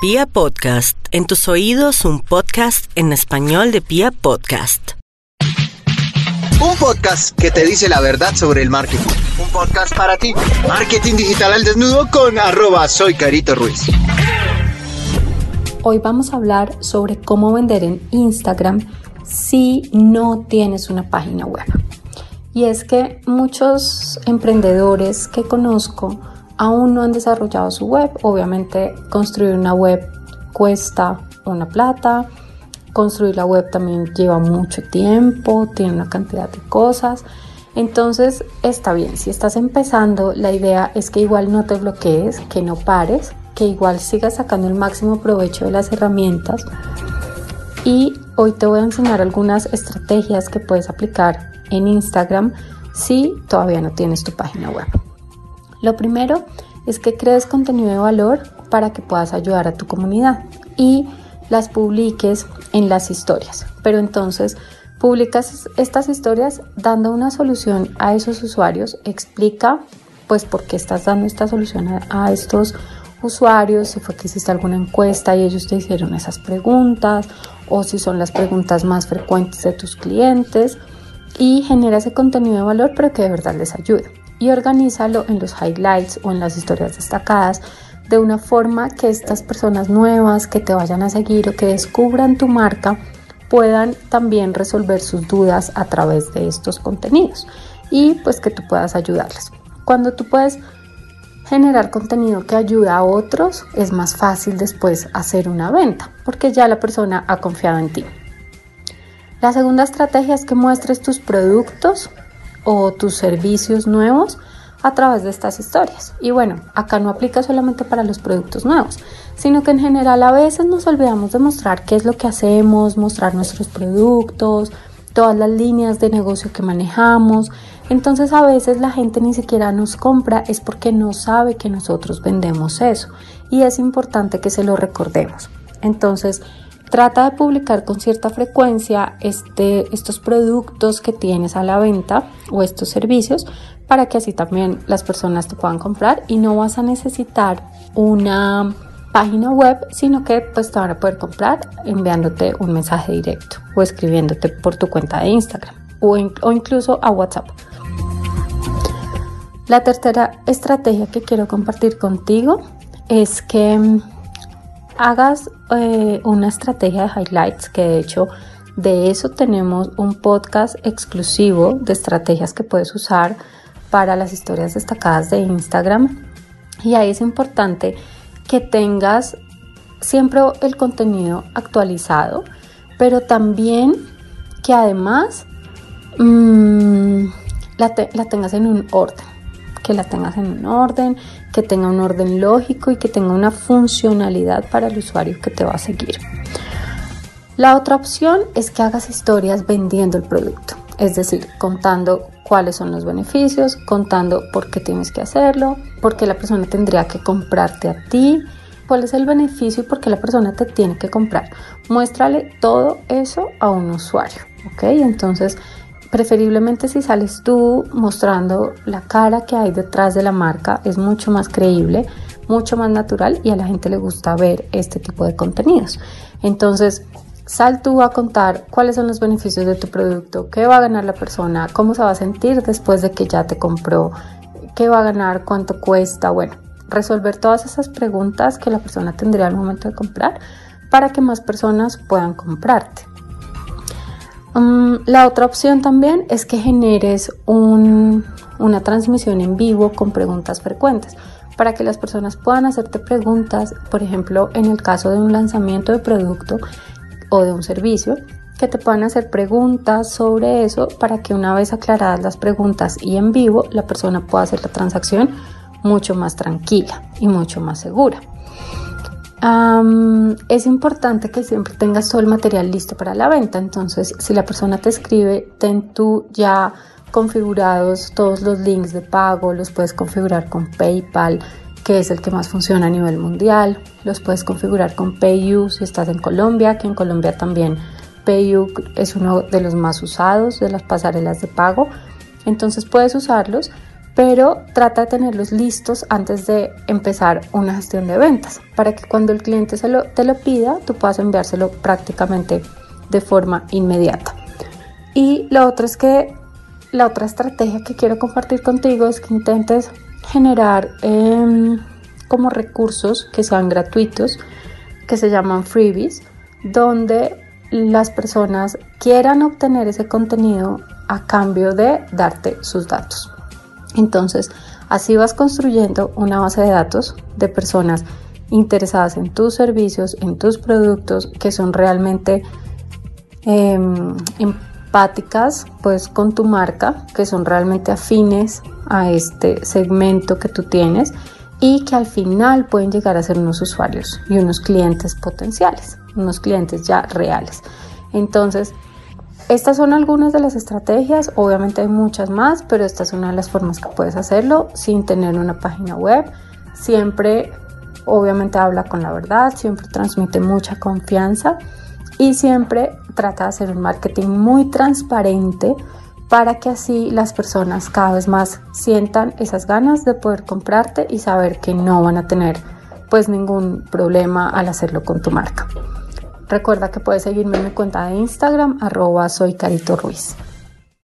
Pia Podcast, en tus oídos un podcast en español de Pia Podcast. Un podcast que te dice la verdad sobre el marketing. Un podcast para ti. Marketing digital al desnudo con arroba soy Carito Ruiz. Hoy vamos a hablar sobre cómo vender en Instagram si no tienes una página web. Y es que muchos emprendedores que conozco aún no han desarrollado su web. Obviamente construir una web cuesta una plata. Construir la web también lleva mucho tiempo, tiene una cantidad de cosas. Entonces está bien, si estás empezando, la idea es que igual no te bloquees, que no pares, que igual sigas sacando el máximo provecho de las herramientas. Y hoy te voy a enseñar algunas estrategias que puedes aplicar en Instagram si todavía no tienes tu página web. Lo primero es que crees contenido de valor para que puedas ayudar a tu comunidad y las publiques en las historias. Pero entonces publicas estas historias dando una solución a esos usuarios, explica pues por qué estás dando esta solución a, estos usuarios, si fue que hiciste alguna encuesta y ellos te hicieron esas preguntas o si son las preguntas más frecuentes de tus clientes y genera ese contenido de valor pero que de verdad les ayude y organízalo en los highlights o en las historias destacadas de una forma que estas personas nuevas que te vayan a seguir o que descubran tu marca puedan también resolver sus dudas a través de estos contenidos y pues que tú puedas ayudarles. Cuando tú puedes generar contenido que ayuda a otros, es más fácil después hacer una venta porque ya la persona ha confiado en ti. La segunda estrategia es que muestres tus productos o tus servicios nuevos a través de estas historias. Y bueno, acá no aplica solamente para los productos nuevos, sino que en general a veces nos olvidamos de mostrar qué es lo que hacemos, mostrar nuestros productos, todas las líneas de negocio que manejamos. Entonces a veces la gente ni siquiera nos compra es porque no sabe que nosotros vendemos eso y es importante que se lo recordemos. Entonces, Trata de publicar con cierta frecuencia este, estos productos que tienes a la venta o estos servicios para que así también las personas te puedan comprar y no vas a necesitar una página web, sino que pues te van a poder comprar enviándote un mensaje directo o escribiéndote por tu cuenta de Instagram o, o incluso a WhatsApp. La tercera estrategia que quiero compartir contigo es que hagas eh, una estrategia de highlights, que de hecho de eso tenemos un podcast exclusivo de estrategias que puedes usar para las historias destacadas de Instagram. Y ahí es importante que tengas siempre el contenido actualizado, pero también que además mm, la, la tengas en un orden que la tengas en un orden, que tenga un orden lógico y que tenga una funcionalidad para el usuario que te va a seguir. La otra opción es que hagas historias vendiendo el producto, es decir, contando cuáles son los beneficios, contando por qué tienes que hacerlo, por qué la persona tendría que comprarte a ti, cuál es el beneficio y por qué la persona te tiene que comprar. Muéstrale todo eso a un usuario, ¿ok? Entonces, Preferiblemente si sales tú mostrando la cara que hay detrás de la marca, es mucho más creíble, mucho más natural y a la gente le gusta ver este tipo de contenidos. Entonces, sal tú a contar cuáles son los beneficios de tu producto, qué va a ganar la persona, cómo se va a sentir después de que ya te compró, qué va a ganar, cuánto cuesta, bueno, resolver todas esas preguntas que la persona tendría al momento de comprar para que más personas puedan comprarte. Mm, la otra opción también es que generes una transmisión en vivo con preguntas frecuentes para que las personas puedan hacerte preguntas, por ejemplo, en el caso de un lanzamiento de producto o de un servicio, que te puedan hacer preguntas sobre eso para que una vez aclaradas las preguntas y en vivo, la persona pueda hacer la transacción mucho más tranquila y mucho más segura es importante que siempre tengas todo el material listo para la venta. Entonces, si la persona te escribe, ten tú ya configurados todos los links de pago, los puedes configurar con PayPal, que es el que más funciona a nivel mundial. Los puedes configurar con PayU si estás en Colombia, que en Colombia también PayU es uno de los más usados de las pasarelas de pago. Entonces puedes usarlos pero trata de tenerlos listos antes de empezar una gestión de ventas para que cuando el cliente se lo, te lo pida tú puedas enviárselo prácticamente de forma inmediata. Y lo otro es que la otra estrategia que quiero compartir contigo es que intentes generar em, como recursos que sean gratuitos, que se llaman freebies, donde las personas quieran obtener ese contenido a cambio de darte sus datos. Entonces, así vas construyendo una base de datos de personas interesadas en tus servicios, en tus productos, que son realmente em, empáticas pues con tu marca, que son realmente afines a este segmento que tú tienes y que al final pueden llegar a ser unos usuarios y unos clientes potenciales, unos clientes ya reales. Entonces, estas son algunas de las estrategias, obviamente hay muchas más, pero esta es una de las formas que puedes hacerlo sin tener una página web. Siempre, obviamente, habla con la verdad, siempre transmite mucha confianza y siempre trata de hacer un marketing muy transparente para que así las personas cada vez más sientan esas ganas de poder comprarte y saber que no van a tener pues ningún problema al hacerlo con tu marca. Recuerda que puedes seguirme en mi cuenta de Instagram arroba soy Carito Ruiz.